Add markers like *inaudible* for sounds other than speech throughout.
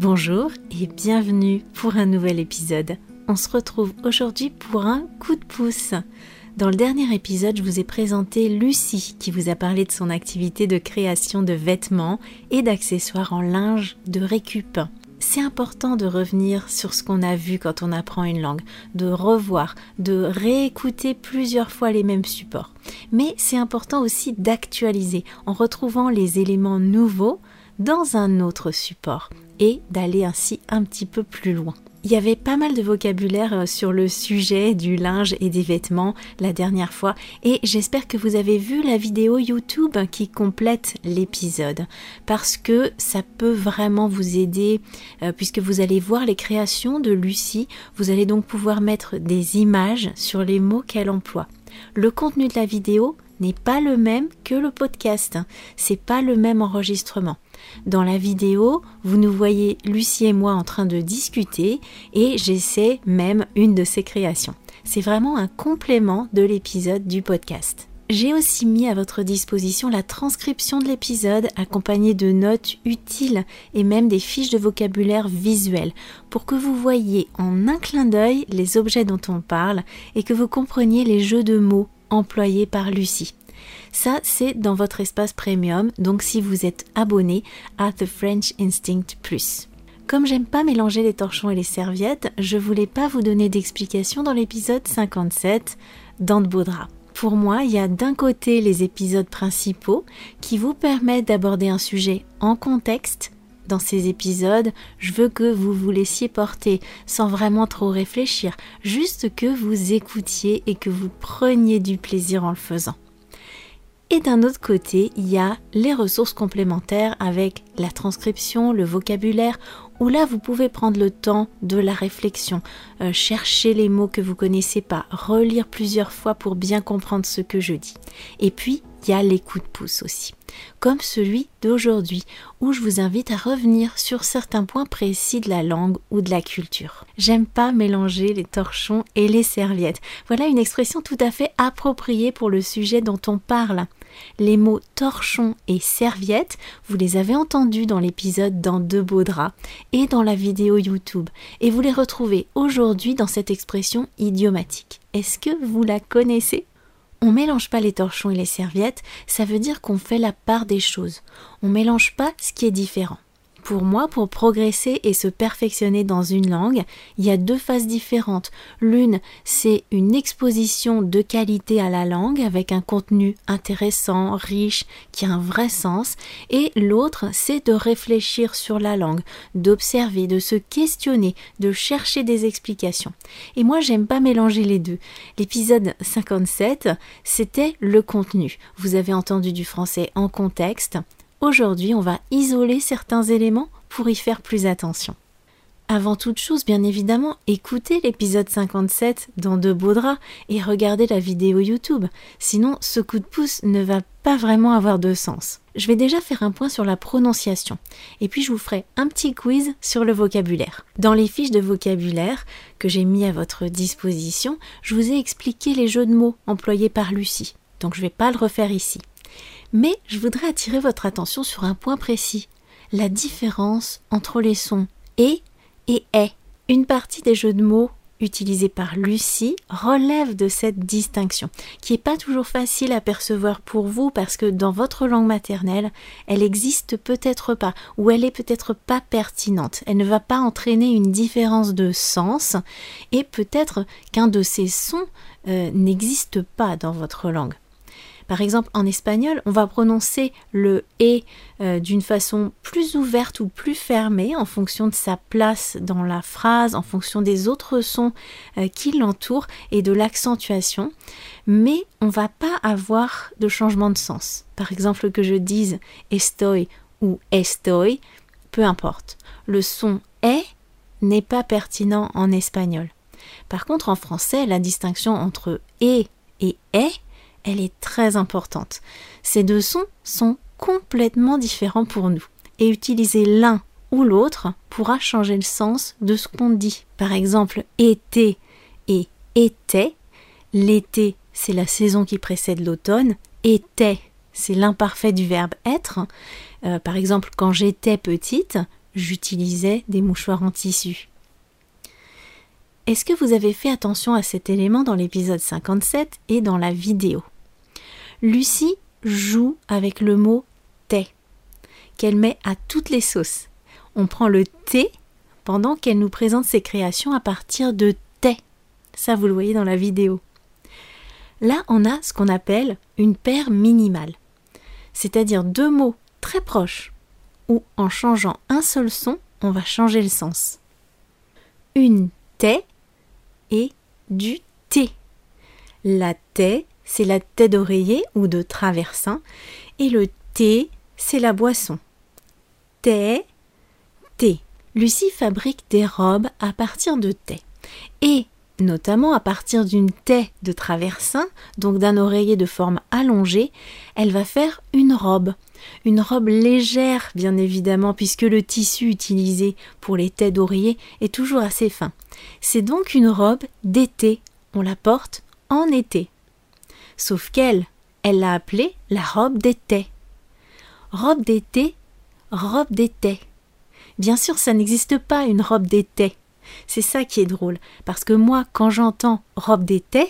Bonjour et bienvenue pour un nouvel épisode. On se retrouve aujourd'hui pour un coup de pouce. Dans le dernier épisode, je vous ai présenté Lucie qui vous a parlé de son activité de création de vêtements et d'accessoires en linge de récup. C'est important de revenir sur ce qu'on a vu quand on apprend une langue, de revoir, de réécouter plusieurs fois les mêmes supports. Mais c'est important aussi d'actualiser en retrouvant les éléments nouveaux dans un autre support et d'aller ainsi un petit peu plus loin. Il y avait pas mal de vocabulaire euh, sur le sujet du linge et des vêtements la dernière fois et j'espère que vous avez vu la vidéo YouTube qui complète l'épisode parce que ça peut vraiment vous aider euh, puisque vous allez voir les créations de Lucie, vous allez donc pouvoir mettre des images sur les mots qu'elle emploie. Le contenu de la vidéo n'est pas le même que le podcast, c'est pas le même enregistrement. Dans la vidéo, vous nous voyez Lucie et moi en train de discuter et j'essaie même une de ses créations. C'est vraiment un complément de l'épisode du podcast. J'ai aussi mis à votre disposition la transcription de l'épisode accompagnée de notes utiles et même des fiches de vocabulaire visuelles pour que vous voyiez en un clin d'œil les objets dont on parle et que vous compreniez les jeux de mots employés par Lucie. Ça, c'est dans votre espace premium, donc si vous êtes abonné à The French Instinct Plus. Comme j'aime pas mélanger les torchons et les serviettes, je voulais pas vous donner d'explications dans l'épisode 57 dans de Pour moi, il y a d'un côté les épisodes principaux qui vous permettent d'aborder un sujet en contexte. Dans ces épisodes, je veux que vous vous laissiez porter sans vraiment trop réfléchir, juste que vous écoutiez et que vous preniez du plaisir en le faisant. Et d'un autre côté, il y a les ressources complémentaires avec la transcription, le vocabulaire, où là vous pouvez prendre le temps de la réflexion, euh, chercher les mots que vous connaissez pas, relire plusieurs fois pour bien comprendre ce que je dis. Et puis, il y a les coups de pouce aussi, comme celui d'aujourd'hui, où je vous invite à revenir sur certains points précis de la langue ou de la culture. J'aime pas mélanger les torchons et les serviettes. Voilà une expression tout à fait appropriée pour le sujet dont on parle. Les mots torchon et serviette, vous les avez entendus dans l'épisode dans deux beaux draps et dans la vidéo YouTube, et vous les retrouvez aujourd'hui dans cette expression idiomatique. Est-ce que vous la connaissez? On mélange pas les torchons et les serviettes, ça veut dire qu'on fait la part des choses. On mélange pas ce qui est différent. Pour moi, pour progresser et se perfectionner dans une langue, il y a deux phases différentes. L'une, c'est une exposition de qualité à la langue avec un contenu intéressant, riche, qui a un vrai sens. Et l'autre, c'est de réfléchir sur la langue, d'observer, de se questionner, de chercher des explications. Et moi, j'aime pas mélanger les deux. L'épisode 57, c'était le contenu. Vous avez entendu du français en contexte. Aujourd'hui, on va isoler certains éléments pour y faire plus attention. Avant toute chose, bien évidemment, écoutez l'épisode 57 dans De beaux et regardez la vidéo YouTube. Sinon, ce coup de pouce ne va pas vraiment avoir de sens. Je vais déjà faire un point sur la prononciation et puis je vous ferai un petit quiz sur le vocabulaire. Dans les fiches de vocabulaire que j'ai mis à votre disposition, je vous ai expliqué les jeux de mots employés par Lucie. Donc je ne vais pas le refaire ici. Mais je voudrais attirer votre attention sur un point précis, la différence entre les sons et et est. Une partie des jeux de mots utilisés par Lucie relève de cette distinction, qui n'est pas toujours facile à percevoir pour vous parce que dans votre langue maternelle, elle existe peut-être pas, ou elle est peut-être pas pertinente. Elle ne va pas entraîner une différence de sens, et peut-être qu'un de ces sons euh, n'existe pas dans votre langue. Par exemple, en espagnol, on va prononcer le et euh, d'une façon plus ouverte ou plus fermée en fonction de sa place dans la phrase, en fonction des autres sons euh, qui l'entourent et de l'accentuation. Mais on va pas avoir de changement de sens. Par exemple, que je dise estoy ou estoy, peu importe. Le son est n'est pas pertinent en espagnol. Par contre, en français, la distinction entre et et est, elle est très importante. Ces deux sons sont complètement différents pour nous. Et utiliser l'un ou l'autre pourra changer le sens de ce qu'on dit. Par exemple, été et était. L'été, c'est la saison qui précède l'automne. Était, c'est l'imparfait du verbe être. Euh, par exemple, quand j'étais petite, j'utilisais des mouchoirs en tissu. Est-ce que vous avez fait attention à cet élément dans l'épisode 57 et dans la vidéo? Lucie joue avec le mot t'es qu'elle met à toutes les sauces. On prend le thé pendant qu'elle nous présente ses créations à partir de t'es. Ça, vous le voyez dans la vidéo. Là, on a ce qu'on appelle une paire minimale, c'est-à-dire deux mots très proches, où en changeant un seul son, on va changer le sens. Une thé et du thé. La thé, c'est la thé d'oreiller ou de traversin, et le thé, c'est la boisson. Thé, thé. Lucie fabrique des robes à partir de thé. Et notamment à partir d'une thé de traversin, donc d'un oreiller de forme allongée, elle va faire une robe. Une robe légère, bien évidemment, puisque le tissu utilisé pour les têtes d'oreiller est toujours assez fin. C'est donc une robe d'été. On la porte en été. Sauf qu'elle, elle l'a appelée la robe d'été. Robe d'été, robe d'été. Bien sûr, ça n'existe pas une robe d'été. C'est ça qui est drôle, parce que moi, quand j'entends robe d'été,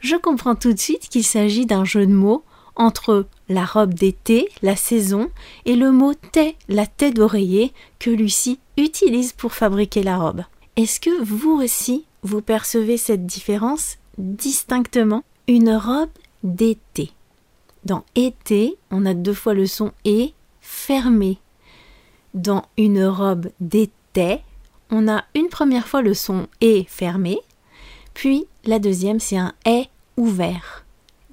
je comprends tout de suite qu'il s'agit d'un jeu de mots entre la robe d'été, la saison, et le mot thé, la tête d'oreiller, que Lucie utilise pour fabriquer la robe. Est-ce que vous aussi, vous percevez cette différence distinctement? Une robe d'été. Dans été, on a deux fois le son et fermé. Dans une robe d'été, on a une première fois le son et fermé, puis la deuxième c'est un est ouvert.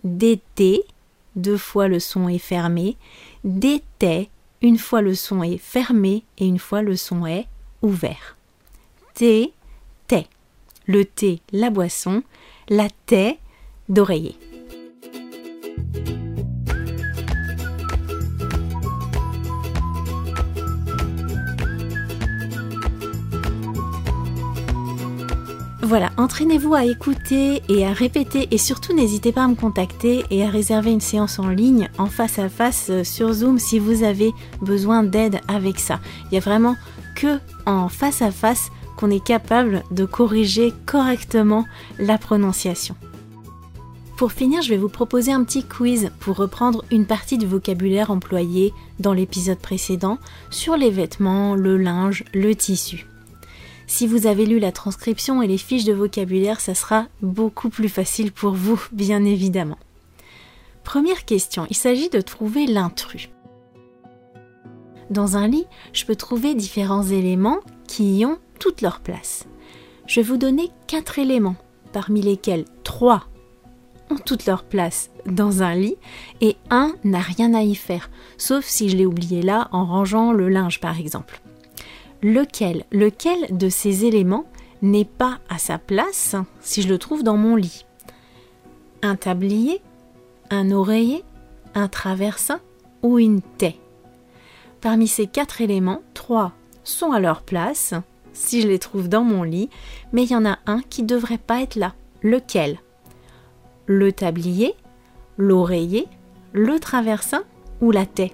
D'été, deux fois le son est fermé, d'été, une fois le son est fermé et une fois le son est ouvert. Thé, thé. Le thé, la boisson, la thé, d'oreiller. Voilà, entraînez-vous à écouter et à répéter et surtout n'hésitez pas à me contacter et à réserver une séance en ligne en face à face euh, sur Zoom si vous avez besoin d'aide avec ça. Il y a vraiment que en face à face qu'on est capable de corriger correctement la prononciation. Pour finir, je vais vous proposer un petit quiz pour reprendre une partie du vocabulaire employé dans l'épisode précédent sur les vêtements, le linge, le tissu. Si vous avez lu la transcription et les fiches de vocabulaire, ça sera beaucoup plus facile pour vous, bien évidemment. Première question, il s'agit de trouver l'intrus. Dans un lit, je peux trouver différents éléments qui y ont toute leur place. Je vais vous donner quatre éléments, parmi lesquels trois ont toute leur place dans un lit et un n'a rien à y faire, sauf si je l'ai oublié là en rangeant le linge par exemple lequel, lequel de ces éléments n'est pas à sa place si je le trouve dans mon lit? Un tablier, un oreiller, un traversin ou une taie? Parmi ces quatre éléments, trois sont à leur place si je les trouve dans mon lit, mais il y en a un qui ne devrait pas être là. Lequel? Le tablier, l'oreiller, le traversin ou la taie?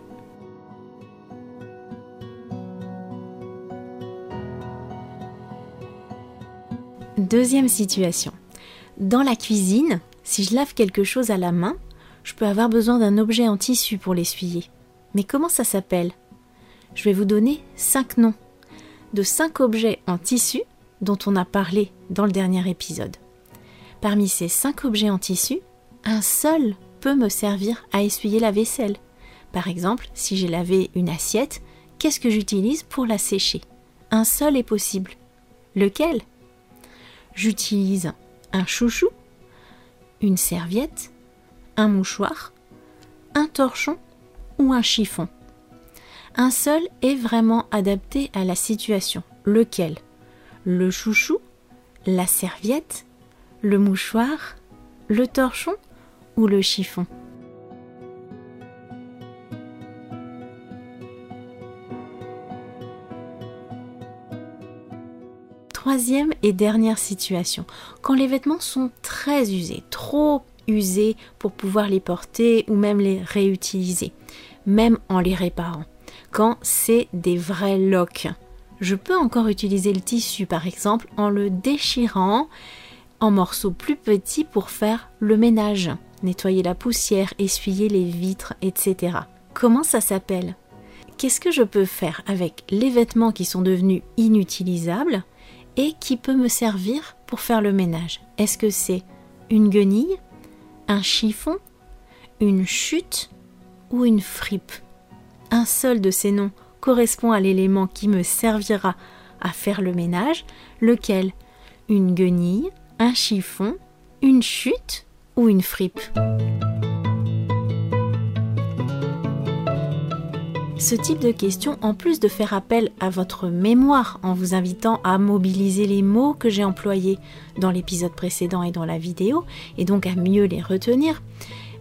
Deuxième situation. Dans la cuisine, si je lave quelque chose à la main, je peux avoir besoin d'un objet en tissu pour l'essuyer. Mais comment ça s'appelle? Je vais vous donner cinq noms de cinq objets en tissu dont on a parlé dans le dernier épisode. Parmi ces cinq objets en tissu, un seul peut me servir à essuyer la vaisselle. Par exemple, si j'ai lavé une assiette, qu'est-ce que j'utilise pour la sécher? Un seul est possible. Lequel? J'utilise un chouchou, une serviette, un mouchoir, un torchon ou un chiffon. Un seul est vraiment adapté à la situation. Lequel? Le chouchou, la serviette, le mouchoir, le torchon ou le chiffon? Troisième et dernière situation, quand les vêtements sont très usés, trop usés pour pouvoir les porter ou même les réutiliser, même en les réparant. Quand c'est des vrais loques. Je peux encore utiliser le tissu par exemple en le déchirant en morceaux plus petits pour faire le ménage, nettoyer la poussière, essuyer les vitres, etc. Comment ça s'appelle? Qu'est-ce que je peux faire avec les vêtements qui sont devenus inutilisables? Et qui peut me servir pour faire le ménage. Est-ce que c'est une guenille, un chiffon, une chute ou une fripe? Un seul de ces noms correspond à l'élément qui me servira à faire le ménage, lequel? Une guenille, un chiffon, une chute ou une fripe? Ce type de question, en plus de faire appel à votre mémoire en vous invitant à mobiliser les mots que j'ai employés dans l'épisode précédent et dans la vidéo, et donc à mieux les retenir,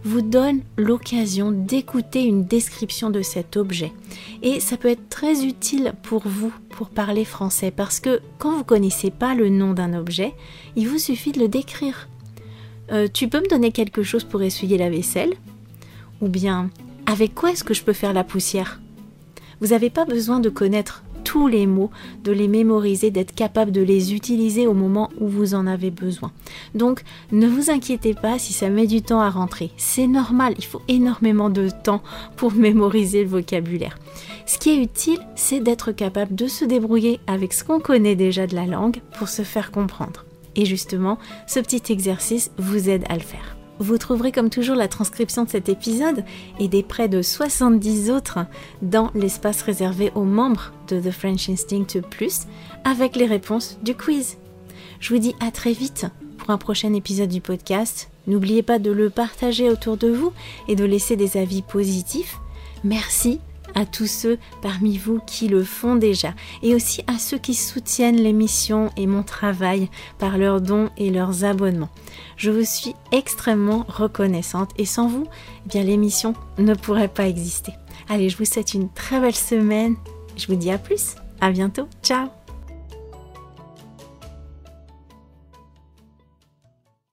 vous donne l'occasion d'écouter une description de cet objet. Et ça peut être très utile pour vous pour parler français parce que quand vous connaissez pas le nom d'un objet, il vous suffit de le décrire. Euh, tu peux me donner quelque chose pour essuyer la vaisselle? Ou bien, avec quoi est-ce que je peux faire la poussière? Vous n'avez pas besoin de connaître tous les mots, de les mémoriser, d'être capable de les utiliser au moment où vous en avez besoin. Donc ne vous inquiétez pas si ça met du temps à rentrer. C'est normal, il faut énormément de temps pour *laughs* mémoriser le vocabulaire. Ce qui est utile, c'est d'être capable de se débrouiller avec ce qu'on connaît déjà de la langue pour se faire comprendre. Et justement, ce petit exercice vous aide à le faire. Vous trouverez comme toujours la transcription de cet épisode et des près de 70 autres dans l'espace réservé aux membres de The French Instinct Plus avec les réponses du quiz. Je vous dis à très vite pour un prochain épisode du podcast. N'oubliez pas de le partager autour de vous et de laisser des avis positifs. Merci à tous ceux parmi vous qui le font déjà et aussi à ceux qui soutiennent l'émission et mon travail par leurs dons et leurs abonnements. Je vous suis extrêmement reconnaissante et sans vous, eh bien l'émission ne pourrait pas exister. Allez, je vous souhaite une très belle semaine. Je vous dis à plus. À bientôt. Ciao.